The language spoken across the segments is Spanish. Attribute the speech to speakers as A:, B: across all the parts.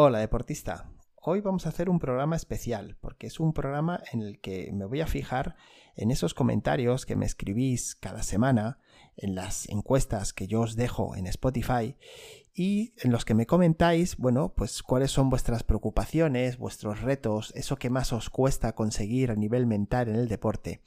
A: Hola deportista, hoy vamos a hacer un programa especial porque es un programa en el que me voy a fijar en esos comentarios que me escribís cada semana, en las encuestas que yo os dejo en Spotify y en los que me comentáis, bueno, pues cuáles son vuestras preocupaciones, vuestros retos, eso que más os cuesta conseguir a nivel mental en el deporte.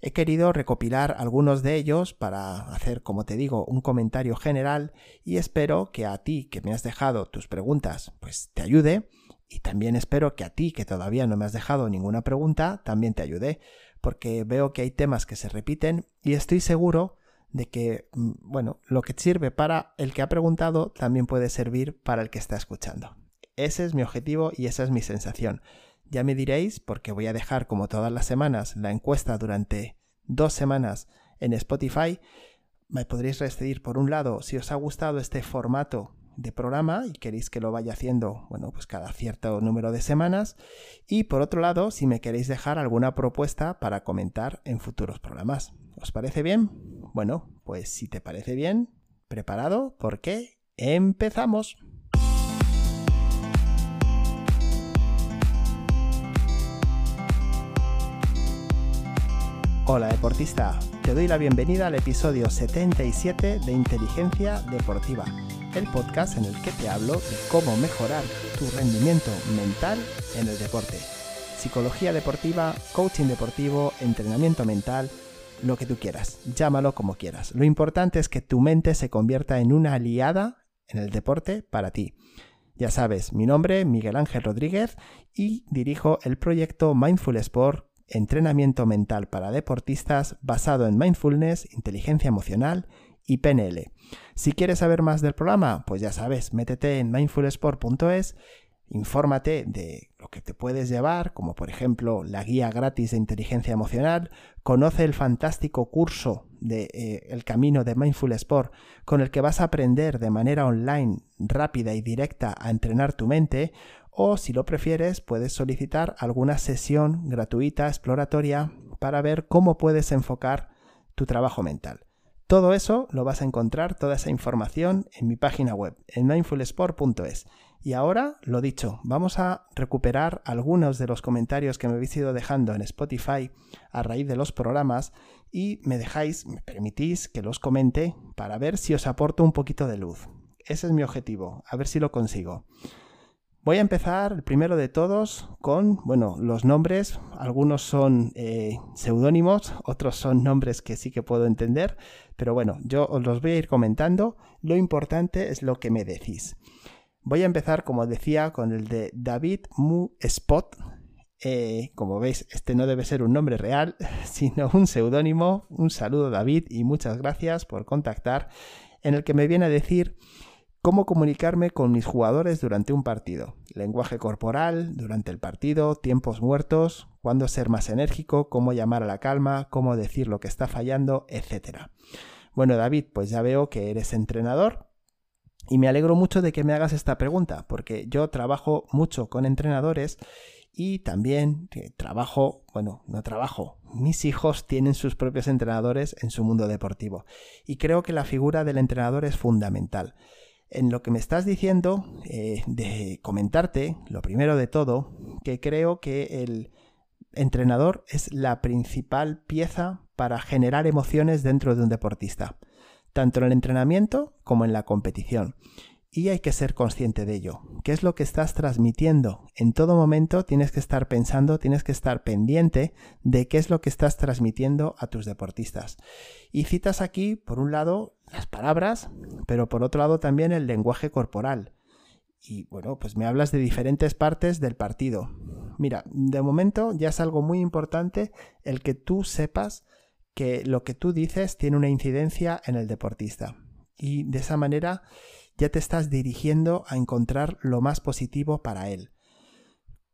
A: He querido recopilar algunos de ellos para hacer, como te digo, un comentario general y espero que a ti que me has dejado tus preguntas, pues te ayude y también espero que a ti que todavía no me has dejado ninguna pregunta, también te ayude, porque veo que hay temas que se repiten y estoy seguro de que, mm, bueno, lo que sirve para el que ha preguntado también puede servir para el que está escuchando. Ese es mi objetivo y esa es mi sensación. Ya me diréis, porque voy a dejar como todas las semanas la encuesta durante dos semanas en Spotify. Me podréis decidir por un lado si os ha gustado este formato de programa y queréis que lo vaya haciendo, bueno, pues cada cierto número de semanas. Y por otro lado, si me queréis dejar alguna propuesta para comentar en futuros programas. ¿Os parece bien? Bueno, pues si te parece bien, preparado, porque empezamos. Hola deportista, te doy la bienvenida al episodio 77 de Inteligencia Deportiva, el podcast en el que te hablo de cómo mejorar tu rendimiento mental en el deporte. Psicología deportiva, coaching deportivo, entrenamiento mental, lo que tú quieras, llámalo como quieras. Lo importante es que tu mente se convierta en una aliada en el deporte para ti. Ya sabes, mi nombre es Miguel Ángel Rodríguez y dirijo el proyecto Mindful Sport entrenamiento mental para deportistas basado en mindfulness, inteligencia emocional y PNL. Si quieres saber más del programa, pues ya sabes, métete en mindfulsport.es, infórmate de lo que te puedes llevar, como por ejemplo la guía gratis de inteligencia emocional, conoce el fantástico curso de eh, El Camino de Mindful Sport con el que vas a aprender de manera online, rápida y directa a entrenar tu mente, o si lo prefieres puedes solicitar alguna sesión gratuita exploratoria para ver cómo puedes enfocar tu trabajo mental. Todo eso lo vas a encontrar, toda esa información en mi página web, en mindfulsport.es. Y ahora, lo dicho, vamos a recuperar algunos de los comentarios que me habéis ido dejando en Spotify a raíz de los programas y me dejáis, me permitís que los comente para ver si os aporto un poquito de luz. Ese es mi objetivo, a ver si lo consigo. Voy a empezar, el primero de todos, con, bueno, los nombres. Algunos son eh, seudónimos, otros son nombres que sí que puedo entender, pero bueno, yo os los voy a ir comentando. Lo importante es lo que me decís. Voy a empezar, como decía, con el de David Mu Spot. Eh, como veis, este no debe ser un nombre real, sino un seudónimo. Un saludo, David, y muchas gracias por contactar, en el que me viene a decir cómo comunicarme con mis jugadores durante un partido, lenguaje corporal durante el partido, tiempos muertos, cuándo ser más enérgico, cómo llamar a la calma, cómo decir lo que está fallando, etc. Bueno, David, pues ya veo que eres entrenador y me alegro mucho de que me hagas esta pregunta, porque yo trabajo mucho con entrenadores y también eh, trabajo, bueno, no trabajo, mis hijos tienen sus propios entrenadores en su mundo deportivo. Y creo que la figura del entrenador es fundamental en lo que me estás diciendo, eh, de comentarte, lo primero de todo, que creo que el entrenador es la principal pieza para generar emociones dentro de un deportista, tanto en el entrenamiento como en la competición y hay que ser consciente de ello. ¿Qué es lo que estás transmitiendo? En todo momento tienes que estar pensando, tienes que estar pendiente de qué es lo que estás transmitiendo a tus deportistas. Y citas aquí, por un lado, las palabras, pero por otro lado también el lenguaje corporal. Y bueno, pues me hablas de diferentes partes del partido. Mira, de momento ya es algo muy importante el que tú sepas que lo que tú dices tiene una incidencia en el deportista. Y de esa manera ya te estás dirigiendo a encontrar lo más positivo para él.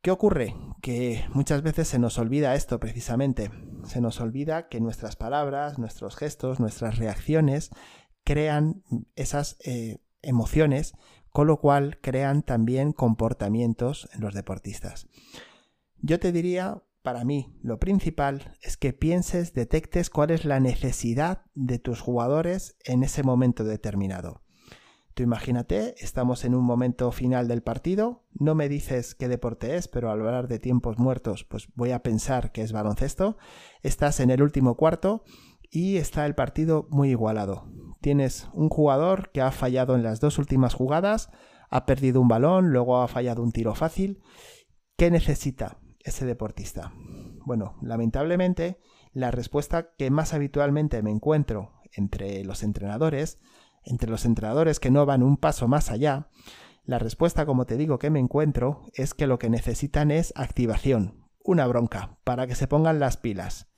A: ¿Qué ocurre? Que muchas veces se nos olvida esto precisamente. Se nos olvida que nuestras palabras, nuestros gestos, nuestras reacciones crean esas eh, emociones, con lo cual crean también comportamientos en los deportistas. Yo te diría, para mí, lo principal es que pienses, detectes cuál es la necesidad de tus jugadores en ese momento determinado. Tú imagínate, estamos en un momento final del partido, no me dices qué deporte es, pero al hablar de tiempos muertos, pues voy a pensar que es baloncesto. Estás en el último cuarto y está el partido muy igualado. Tienes un jugador que ha fallado en las dos últimas jugadas, ha perdido un balón, luego ha fallado un tiro fácil. ¿Qué necesita ese deportista? Bueno, lamentablemente, la respuesta que más habitualmente me encuentro entre los entrenadores entre los entrenadores que no van un paso más allá, la respuesta, como te digo, que me encuentro es que lo que necesitan es activación, una bronca, para que se pongan las pilas.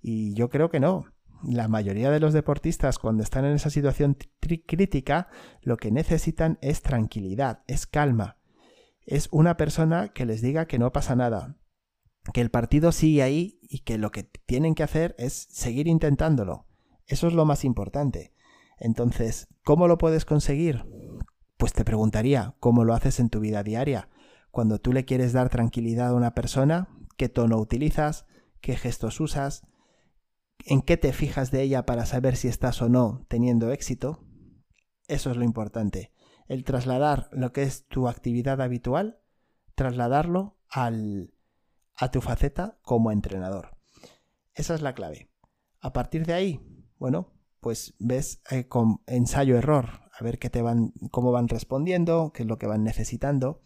A: Y yo creo que no. La mayoría de los deportistas cuando están en esa situación crítica lo que necesitan es tranquilidad, es calma. Es una persona que les diga que no pasa nada, que el partido sigue ahí y que lo que tienen que hacer es seguir intentándolo. Eso es lo más importante. Entonces, ¿cómo lo puedes conseguir? Pues te preguntaría, ¿cómo lo haces en tu vida diaria? Cuando tú le quieres dar tranquilidad a una persona, ¿qué tono utilizas? ¿Qué gestos usas? ¿En qué te fijas de ella para saber si estás o no teniendo éxito? Eso es lo importante. El trasladar lo que es tu actividad habitual, trasladarlo al, a tu faceta como entrenador. Esa es la clave. A partir de ahí, bueno, pues ves eh, con ensayo-error, a ver qué te van, cómo van respondiendo, qué es lo que van necesitando.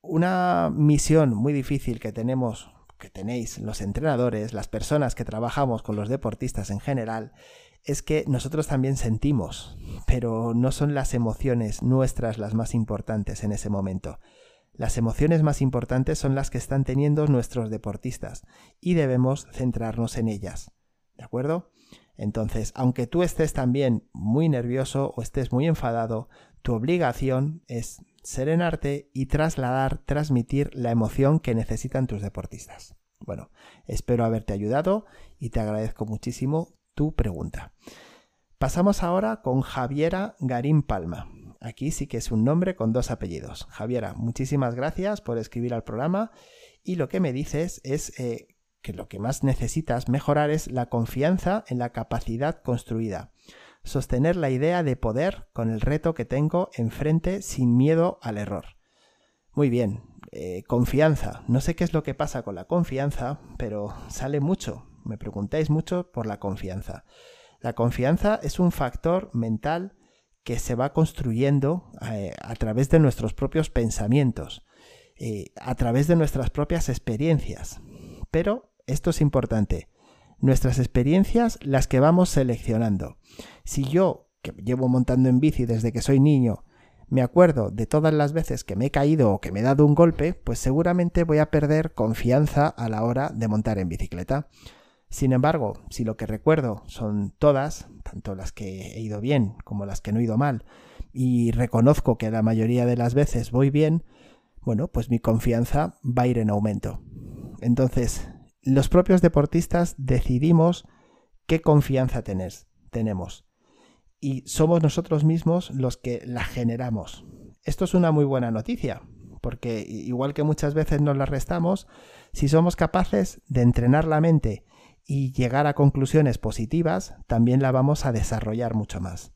A: Una misión muy difícil que tenemos, que tenéis los entrenadores, las personas que trabajamos con los deportistas en general, es que nosotros también sentimos, pero no son las emociones nuestras las más importantes en ese momento. Las emociones más importantes son las que están teniendo nuestros deportistas y debemos centrarnos en ellas. ¿De acuerdo? Entonces, aunque tú estés también muy nervioso o estés muy enfadado, tu obligación es serenarte y trasladar, transmitir la emoción que necesitan tus deportistas. Bueno, espero haberte ayudado y te agradezco muchísimo tu pregunta. Pasamos ahora con Javiera Garín Palma. Aquí sí que es un nombre con dos apellidos. Javiera, muchísimas gracias por escribir al programa y lo que me dices es eh, que lo que más necesitas mejorar es la confianza en la capacidad construida. Sostener la idea de poder con el reto que tengo enfrente sin miedo al error. Muy bien, eh, confianza. No sé qué es lo que pasa con la confianza, pero sale mucho. Me preguntáis mucho por la confianza. La confianza es un factor mental que se va construyendo eh, a través de nuestros propios pensamientos, eh, a través de nuestras propias experiencias. Pero esto es importante. Nuestras experiencias las que vamos seleccionando. Si yo, que llevo montando en bici desde que soy niño, me acuerdo de todas las veces que me he caído o que me he dado un golpe, pues seguramente voy a perder confianza a la hora de montar en bicicleta. Sin embargo, si lo que recuerdo son todas, tanto las que he ido bien como las que no he ido mal, y reconozco que la mayoría de las veces voy bien, bueno, pues mi confianza va a ir en aumento. Entonces, los propios deportistas decidimos qué confianza tenemos. Y somos nosotros mismos los que la generamos. Esto es una muy buena noticia, porque igual que muchas veces nos la restamos, si somos capaces de entrenar la mente y llegar a conclusiones positivas, también la vamos a desarrollar mucho más.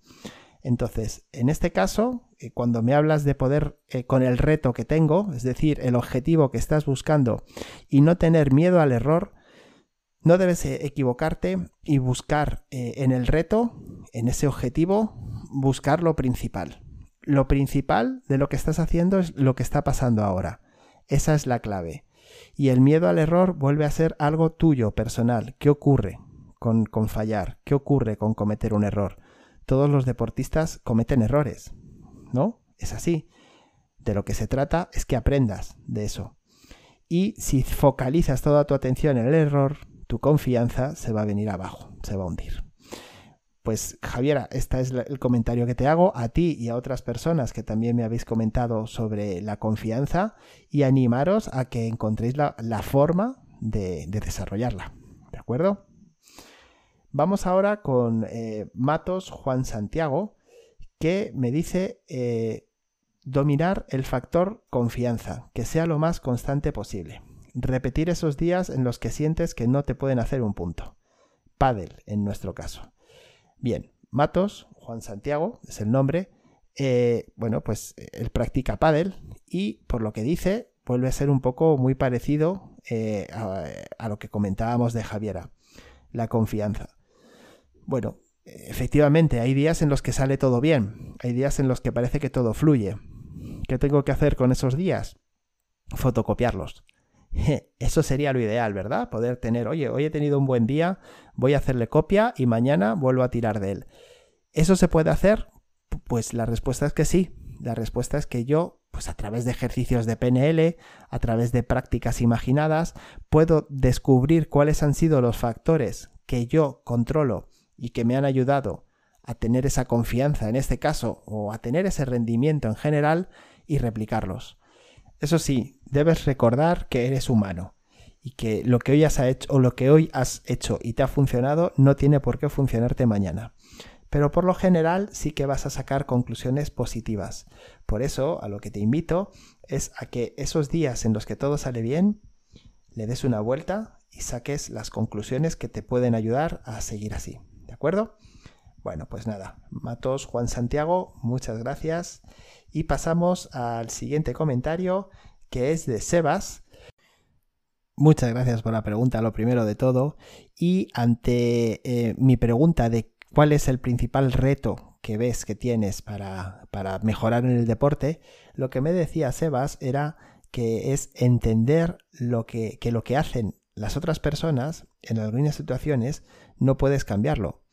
A: Entonces, en este caso, eh, cuando me hablas de poder eh, con el reto que tengo, es decir, el objetivo que estás buscando y no tener miedo al error, no debes eh, equivocarte y buscar en el reto, en ese objetivo, buscar lo principal. Lo principal de lo que estás haciendo es lo que está pasando ahora. Esa es la clave. Y el miedo al error vuelve a ser algo tuyo, personal. ¿Qué ocurre con, con fallar? ¿Qué ocurre con cometer un error? Todos los deportistas cometen errores, ¿no? Es así. De lo que se trata es que aprendas de eso. Y si focalizas toda tu atención en el error, tu confianza se va a venir abajo, se va a hundir. Pues Javiera, este es el comentario que te hago a ti y a otras personas que también me habéis comentado sobre la confianza y animaros a que encontréis la, forma de desarrollarla. ¿De acuerdo? Vamos ahora con eh, Matos Juan Santiago, que me dice eh, dominar el factor confianza, que sea lo más constante posible. Repetir esos días en los que sientes que no te pueden hacer un punto. Padel, en nuestro caso. Bien, Matos Juan Santiago es el nombre. eh, bueno, pues él practica pádel y por lo que dice, vuelve a ser un poco muy parecido a, lo que comentábamos de Javiera, la confianza. Bueno, efectivamente, hay días en los que sale todo bien, hay días en los que parece que todo fluye. ¿Qué tengo que hacer con esos días? Fotocopiarlos. Eso sería lo ideal, ¿verdad? Poder tener, oye, hoy he tenido un buen día, voy a hacerle copia y mañana vuelvo a tirar de él. ¿Eso se puede hacer? Pues la respuesta es que sí. La respuesta es que yo, pues a través de ejercicios de PNL, a través de prácticas imaginadas, puedo descubrir cuáles han sido los factores que yo controlo y que me han ayudado a tener esa confianza en este caso o a tener ese rendimiento en general y replicarlos. Eso sí, debes recordar que eres humano y que lo que hoy has hecho o lo que hoy has hecho y te ha funcionado no tiene por qué funcionarte mañana. Pero por lo general sí que vas a sacar conclusiones positivas. Por eso, a lo que te invito es a que esos días en los que todo sale bien, le des una vuelta y saques las conclusiones que te pueden ayudar a seguir así. ¿De acuerdo? Bueno, pues nada, Matos Juan Santiago, muchas gracias. Y pasamos al siguiente comentario, que es de Sebas. Muchas gracias por la pregunta, lo primero de todo. Y ante eh, mi pregunta de cuál es el principal reto que ves que tienes para, para mejorar en el deporte, lo que me decía Sebas era que es entender lo que, que lo que hacen las otras personas en algunas situaciones no puedes cambiarlo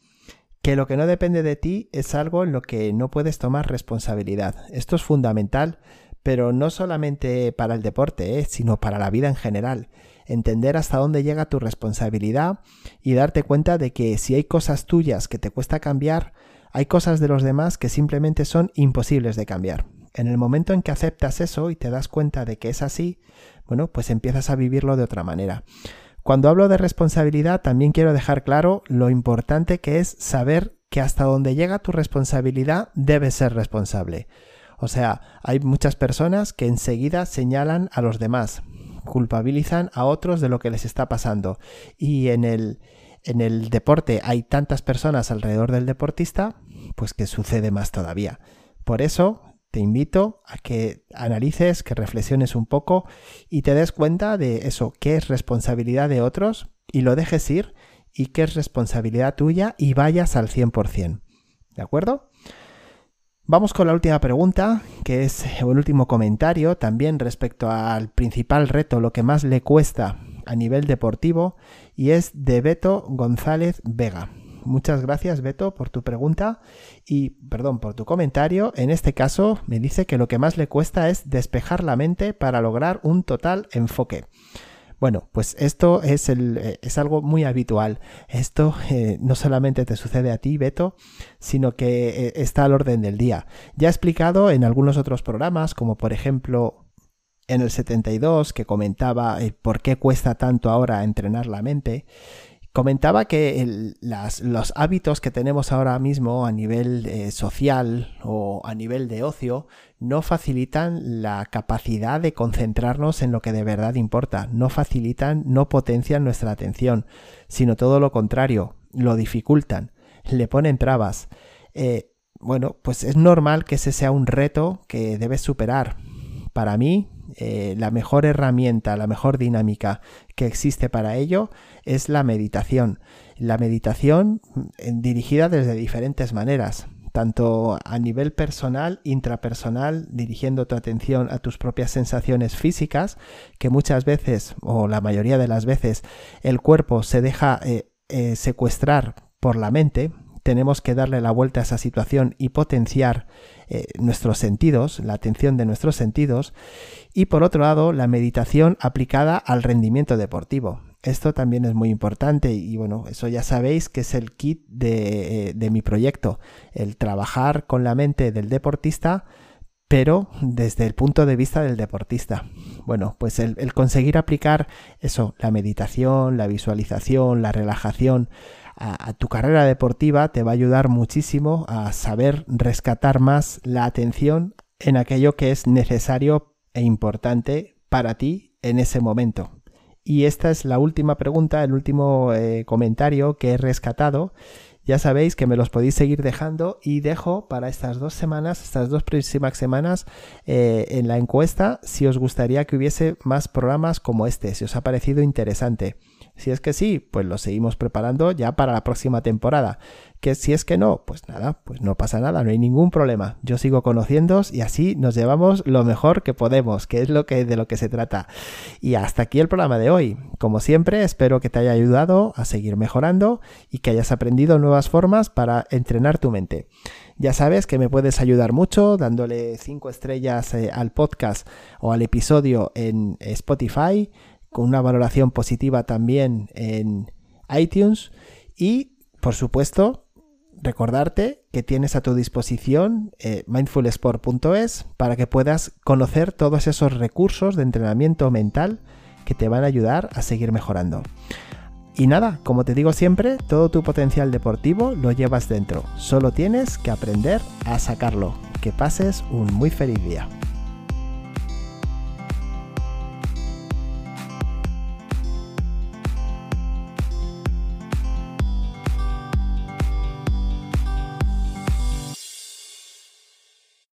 A: que lo que no depende de ti es algo en lo que no puedes tomar responsabilidad. Esto es fundamental, pero no solamente para el deporte, ¿eh? sino para la vida en general. Entender hasta dónde llega tu responsabilidad y darte cuenta de que si hay cosas tuyas que te cuesta cambiar, hay cosas de los demás que simplemente son imposibles de cambiar. En el momento en que aceptas eso y te das cuenta de que es así, bueno, pues empiezas a vivirlo de otra manera. Cuando hablo de responsabilidad también quiero dejar claro lo importante que es saber que hasta donde llega tu responsabilidad debes ser responsable. O sea, hay muchas personas que enseguida señalan a los demás, culpabilizan a otros de lo que les está pasando. Y en el, en el deporte hay tantas personas alrededor del deportista, pues que sucede más todavía. Por eso te invito a que analices, que reflexiones un poco y te des cuenta de eso, qué es responsabilidad de otros y lo dejes ir y qué es responsabilidad tuya y vayas al 100%. ¿De acuerdo? Vamos con la última pregunta, que es el último comentario, también respecto al principal reto, lo que más le cuesta a nivel deportivo, y es de Beto González Vega. Muchas gracias, Beto, por tu pregunta y, perdón, por tu comentario. En este caso, me dice que lo que más le cuesta es despejar la mente para lograr un total enfoque. Bueno, pues esto es, eh, algo muy habitual. Esto eh, no solamente te sucede a ti, Beto, sino que eh, está al orden del día. Ya he explicado en algunos otros programas, como por ejemplo en el 72, que comentaba por qué cuesta tanto ahora entrenar la mente. Comentaba que los hábitos que tenemos ahora mismo a nivel eh, social o a nivel de ocio no facilitan la capacidad de concentrarnos en lo que de verdad importa, no facilitan, no potencian nuestra atención, sino todo lo contrario, lo dificultan, le ponen trabas. Eh, bueno, pues es normal que ese sea un reto que debes superar. Para mí, eh, la mejor herramienta, la mejor dinámica que existe para ello es la meditación. La meditación mm, dirigida desde diferentes maneras, tanto a nivel personal, intrapersonal, dirigiendo tu atención a tus propias sensaciones físicas, que muchas veces, o la mayoría de las veces, el cuerpo se deja eh, eh, secuestrar por la mente, tenemos que darle la vuelta a esa situación y potenciar eh, nuestros sentidos, la atención de nuestros sentidos, y por otro lado, la meditación aplicada al rendimiento deportivo. Esto también es muy importante y bueno, eso ya sabéis que es el kit de, eh, de mi proyecto, el trabajar con la mente del deportista pero desde el punto de vista del deportista. Bueno, pues el, el, conseguir aplicar eso, la meditación, la visualización, la relajación a, tu carrera deportiva te va a ayudar muchísimo a saber rescatar más la atención en aquello que es necesario e importante para ti en ese momento. Y esta es la última pregunta, el último eh, comentario que he rescatado ya sabéis que me los podéis seguir dejando y dejo para estas dos semanas, estas dos próximas semanas, eh, en la encuesta si os gustaría que hubiese más programas como este, si os ha parecido interesante. Si es que sí, pues lo seguimos preparando ya para la próxima temporada. Que si es que no, pues nada, pues no pasa nada, no hay ningún problema. Yo sigo conociéndoos y así nos llevamos lo mejor que podemos, que es lo que de lo que se trata. Y hasta aquí el programa de hoy. Como siempre, espero que te haya ayudado a seguir mejorando y que hayas aprendido nuevas formas para entrenar tu mente. Ya sabes que me puedes ayudar mucho dándole 5 estrellas eh, al podcast o al episodio en Spotify con una valoración positiva también en iTunes y, por supuesto, recordarte que tienes a tu disposición eh, mindfulsport.es para que puedas conocer todos esos recursos de entrenamiento mental que te van a ayudar a seguir mejorando. Y nada, como te digo siempre, todo tu potencial deportivo lo llevas dentro. Solo tienes que aprender a sacarlo. Que pases un muy feliz día.